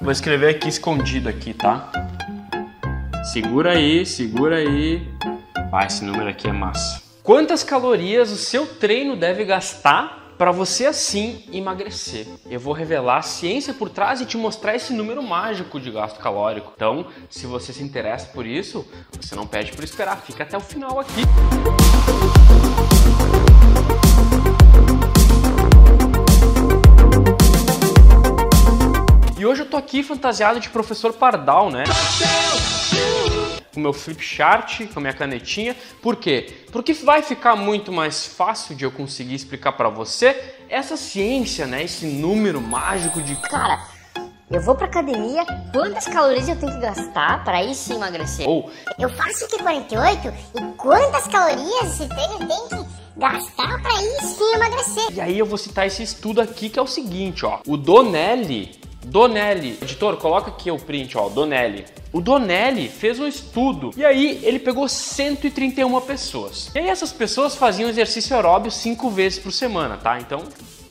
Vou escrever aqui escondido aqui, tá? Segura aí, segura aí. Ah, esse número aqui é massa. Quantas calorias o seu treino deve gastar para você assim emagrecer? Eu vou revelar a ciência por trás e te mostrar esse número mágico de gasto calórico. Então, se você se interessa por isso, você não pede por esperar, fica até o final aqui. E tô aqui fantasiado de professor Pardal, né? Com meu flip chart, com a minha canetinha. Por quê? Porque vai ficar muito mais fácil de eu conseguir explicar para você essa ciência, né? Esse número mágico de Cara, eu vou pra academia, quantas calorias eu tenho que gastar para aí sim emagrecer? ou Eu faço Q48 e quantas calorias esse treino tem que gastar pra ir sim emagrecer? E aí eu vou citar esse estudo aqui que é o seguinte, ó. O Donelli, Donelli, editor, coloca aqui o print, ó, Donelli. O Donelli fez um estudo e aí ele pegou 131 pessoas. E aí essas pessoas faziam exercício aeróbio cinco vezes por semana, tá? Então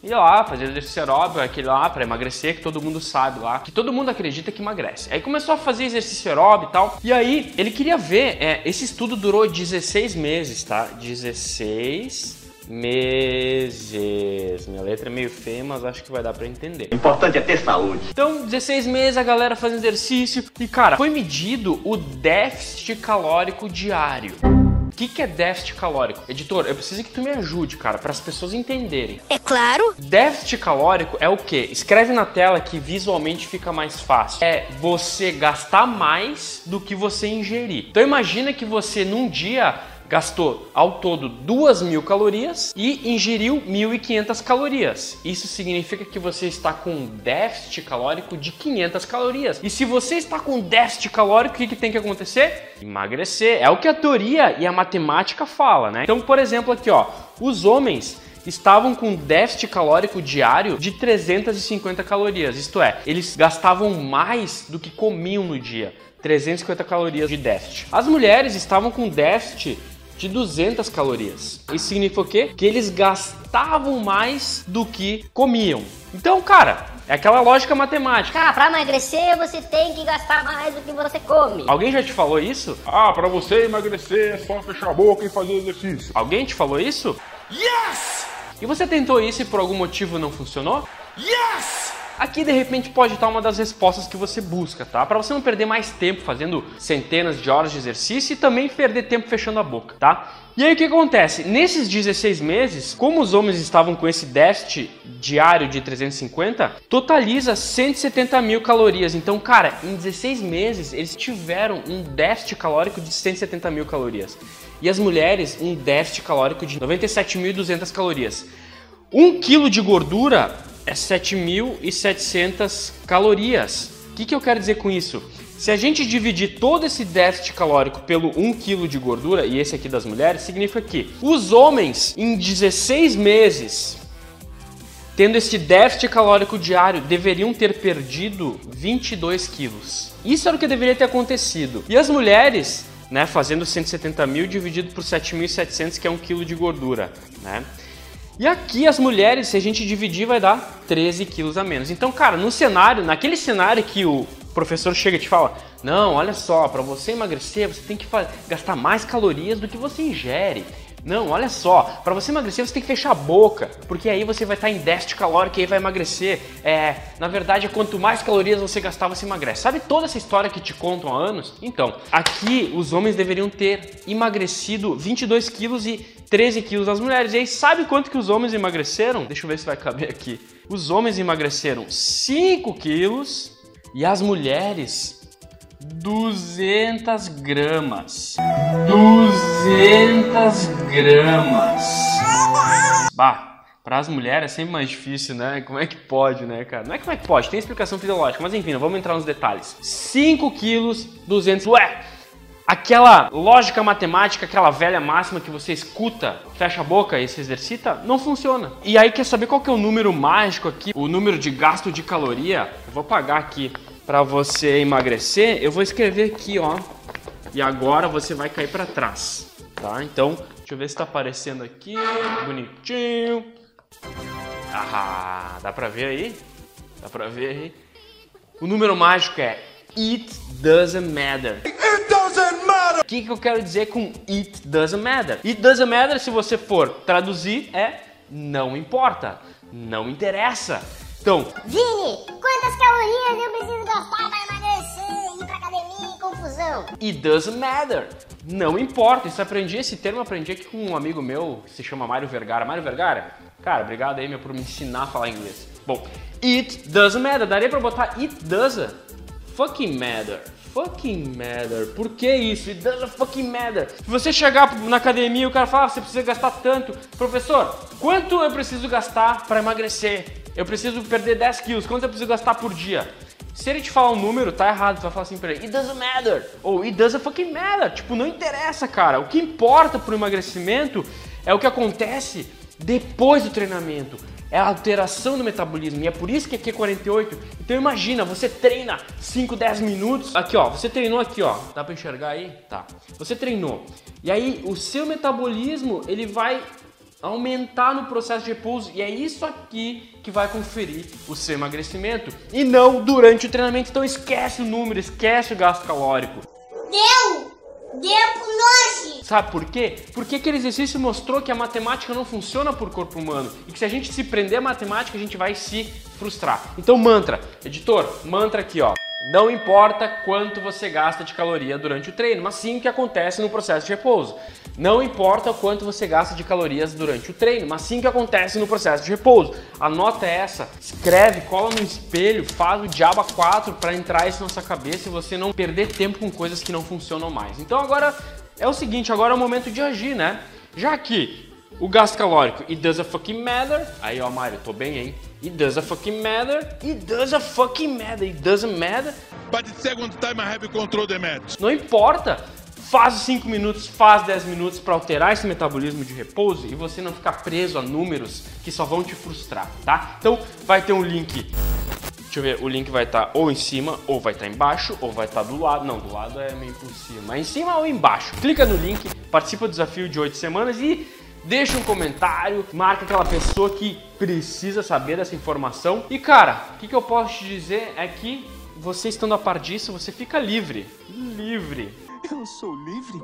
ia lá, fazia exercício aeróbio, aquele lá pra emagrecer, que todo mundo sabe lá, que todo mundo acredita que emagrece. Aí começou a fazer exercício aeróbio e tal, e aí ele queria ver, é, esse estudo durou 16 meses, tá? 16 meses. Minha letra é meio feia, mas acho que vai dar pra entender. O importante é ter saúde. Então, 16 meses a galera fazendo exercício e, cara, foi medido o déficit calórico diário. O que, que é déficit calórico? Editor, eu preciso que tu me ajude, cara, para as pessoas entenderem. É claro. Déficit calórico é o quê? Escreve na tela que visualmente fica mais fácil. É você gastar mais do que você ingerir. Então imagina que você num dia gastou ao todo 2.000 calorias e ingeriu 1.500 calorias. Isso significa que você está com um déficit calórico de 500 calorias. E se você está com déficit calórico, o que, que tem que acontecer? Emagrecer. É o que a teoria e a matemática fala, né? Então, por exemplo, aqui, ó, os homens estavam com déficit calórico diário de 350 calorias. Isto é, eles gastavam mais do que comiam no dia. 350 calorias de déficit. As mulheres estavam com déficit de 200 calorias. Isso significa o quê? Que eles gastavam mais do que comiam. Então, cara, é aquela lógica matemática. Cara, pra emagrecer você tem que gastar mais do que você come. Alguém já te falou isso? Ah, pra você emagrecer é só fechar a boca e fazer exercício. Alguém te falou isso? Yes! E você tentou isso e por algum motivo não funcionou? Yes! Aqui de repente pode estar uma das respostas que você busca, tá? Para você não perder mais tempo fazendo centenas de horas de exercício e também perder tempo fechando a boca, tá? E aí o que acontece? Nesses 16 meses, como os homens estavam com esse déficit diário de 350, totaliza 170 mil calorias. Então, cara, em 16 meses eles tiveram um déficit calórico de 170 mil calorias. E as mulheres, um déficit calórico de 97.200 calorias. Um quilo de gordura é 7.700 calorias. O que, que eu quero dizer com isso? Se a gente dividir todo esse déficit calórico pelo 1 kg de gordura, e esse aqui das mulheres, significa que os homens, em 16 meses, tendo esse déficit calórico diário, deveriam ter perdido 22 quilos. Isso era o que deveria ter acontecido. E as mulheres, né, fazendo 170 mil dividido por 7.700, que é 1 kg de gordura, né? E aqui as mulheres, se a gente dividir, vai dar 13 quilos a menos. Então, cara, no cenário, naquele cenário que o professor chega e te fala: Não, olha só, para você emagrecer, você tem que gastar mais calorias do que você ingere. Não, olha só, para você emagrecer você tem que fechar a boca, porque aí você vai estar em déficit calórico e aí vai emagrecer. É, na verdade, quanto mais calorias você gastar, você emagrece. Sabe toda essa história que te contam há anos? Então, aqui os homens deveriam ter emagrecido 22 quilos e 13 quilos as mulheres. E aí, sabe quanto que os homens emagreceram? Deixa eu ver se vai caber aqui. Os homens emagreceram 5 quilos e as mulheres 200 gramas. 200 gramas. Bah, para as mulheres é sempre mais difícil, né? Como é que pode, né, cara? Não é como é que pode, tem explicação fisiológica, mas enfim, vamos entrar nos detalhes. 5 quilos, 200... Ué, aquela lógica matemática, aquela velha máxima que você escuta, fecha a boca e se exercita, não funciona. E aí quer saber qual que é o número mágico aqui? O número de gasto de caloria? Eu vou pagar aqui para você emagrecer, eu vou escrever aqui, ó. E agora você vai cair para trás, tá? Então, deixa eu ver se tá aparecendo aqui, bonitinho. Ah, dá pra ver aí? Dá pra ver aí? O número mágico é It doesn't matter. It doesn't matter! O que, que eu quero dizer com It doesn't matter? It doesn't matter, se você for traduzir, é não importa, não interessa. Então, Vini, quantas calorias eu preciso gastar para emagrecer, ir pra academia e confusão? It doesn't matter. Não importa. Isso aprendi, esse termo aprendi aqui com um amigo meu que se chama Mário Vergara. Mário Vergara? Cara, obrigado aí, meu, por me ensinar a falar inglês. Bom, it doesn't matter. Daria pra botar it doesn't fucking matter. Fucking matter. Por que isso? It doesn't fucking matter. Se você chegar na academia e o cara fala, ah, você precisa gastar tanto. Professor, quanto eu preciso gastar para emagrecer? Eu preciso perder 10 quilos. Quanto eu preciso gastar por dia? Se ele te falar um número, tá errado. Você vai falar assim pra ele, it doesn't matter. Ou it doesn't fucking matter. Tipo, não interessa, cara. O que importa pro emagrecimento é o que acontece depois do treinamento. É a alteração do metabolismo. E é por isso que aqui é 48. Então imagina, você treina 5, 10 minutos. Aqui, ó. Você treinou aqui, ó. Dá pra enxergar aí? Tá. Você treinou. E aí, o seu metabolismo, ele vai aumentar no processo de repouso e é isso aqui que vai conferir o seu emagrecimento e não durante o treinamento. Então esquece o número, esquece o gasto calórico. Deu! Deu pro nós! Sabe por quê? Porque aquele exercício mostrou que a matemática não funciona por corpo humano e que se a gente se prender à matemática, a gente vai se frustrar. Então, mantra, editor, mantra aqui, ó. Não importa quanto você gasta de caloria durante o treino, mas sim o que acontece no processo de repouso. Não importa o quanto você gasta de calorias durante o treino, mas sim o que acontece no processo de repouso. Anota essa, escreve, cola no espelho, faz o diabo a 4 para entrar isso na sua cabeça e você não perder tempo com coisas que não funcionam mais. Então agora é o seguinte, agora é o momento de agir, né? Já que o gasto calórico, it doesn't fucking matter. Aí, ó, Mário, tô bem, hein? It doesn't fucking matter. It doesn't fucking matter. It doesn't matter. But the second time I have control the match. Não importa. Faz os 5 minutos, faz 10 minutos para alterar esse metabolismo de repouso e você não ficar preso a números que só vão te frustrar, tá? Então, vai ter um link Deixa eu ver, o link vai estar ou em cima, ou vai estar embaixo, ou vai estar do lado. Não, do lado é meio por cima. Mas em cima ou embaixo. Clica no link, participa do desafio de 8 semanas e deixa um comentário, marca aquela pessoa que precisa saber dessa informação. E cara, o que, que eu posso te dizer é que você estando a par disso, você fica livre. Livre. Eu sou livre?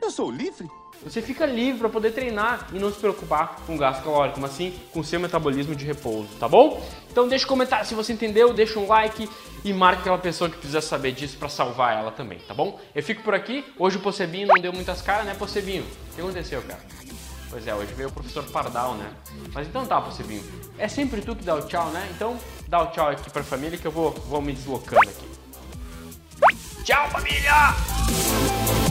Eu sou livre? Você fica livre para poder treinar e não se preocupar com gasto calórico, mas sim com seu metabolismo de repouso, tá bom? Então deixa um comentário se você entendeu, deixa um like e marca aquela pessoa que precisa saber disso para salvar ela também, tá bom? Eu fico por aqui. Hoje o Possebinho não deu muitas caras, né, Possebinho? O que aconteceu, cara? Pois é, hoje veio o professor Pardal, né? Mas então tá, Possebinho. É sempre tu que dá o tchau, né? Então dá o tchau aqui pra família que eu vou, vou me deslocando aqui. Tchau, família!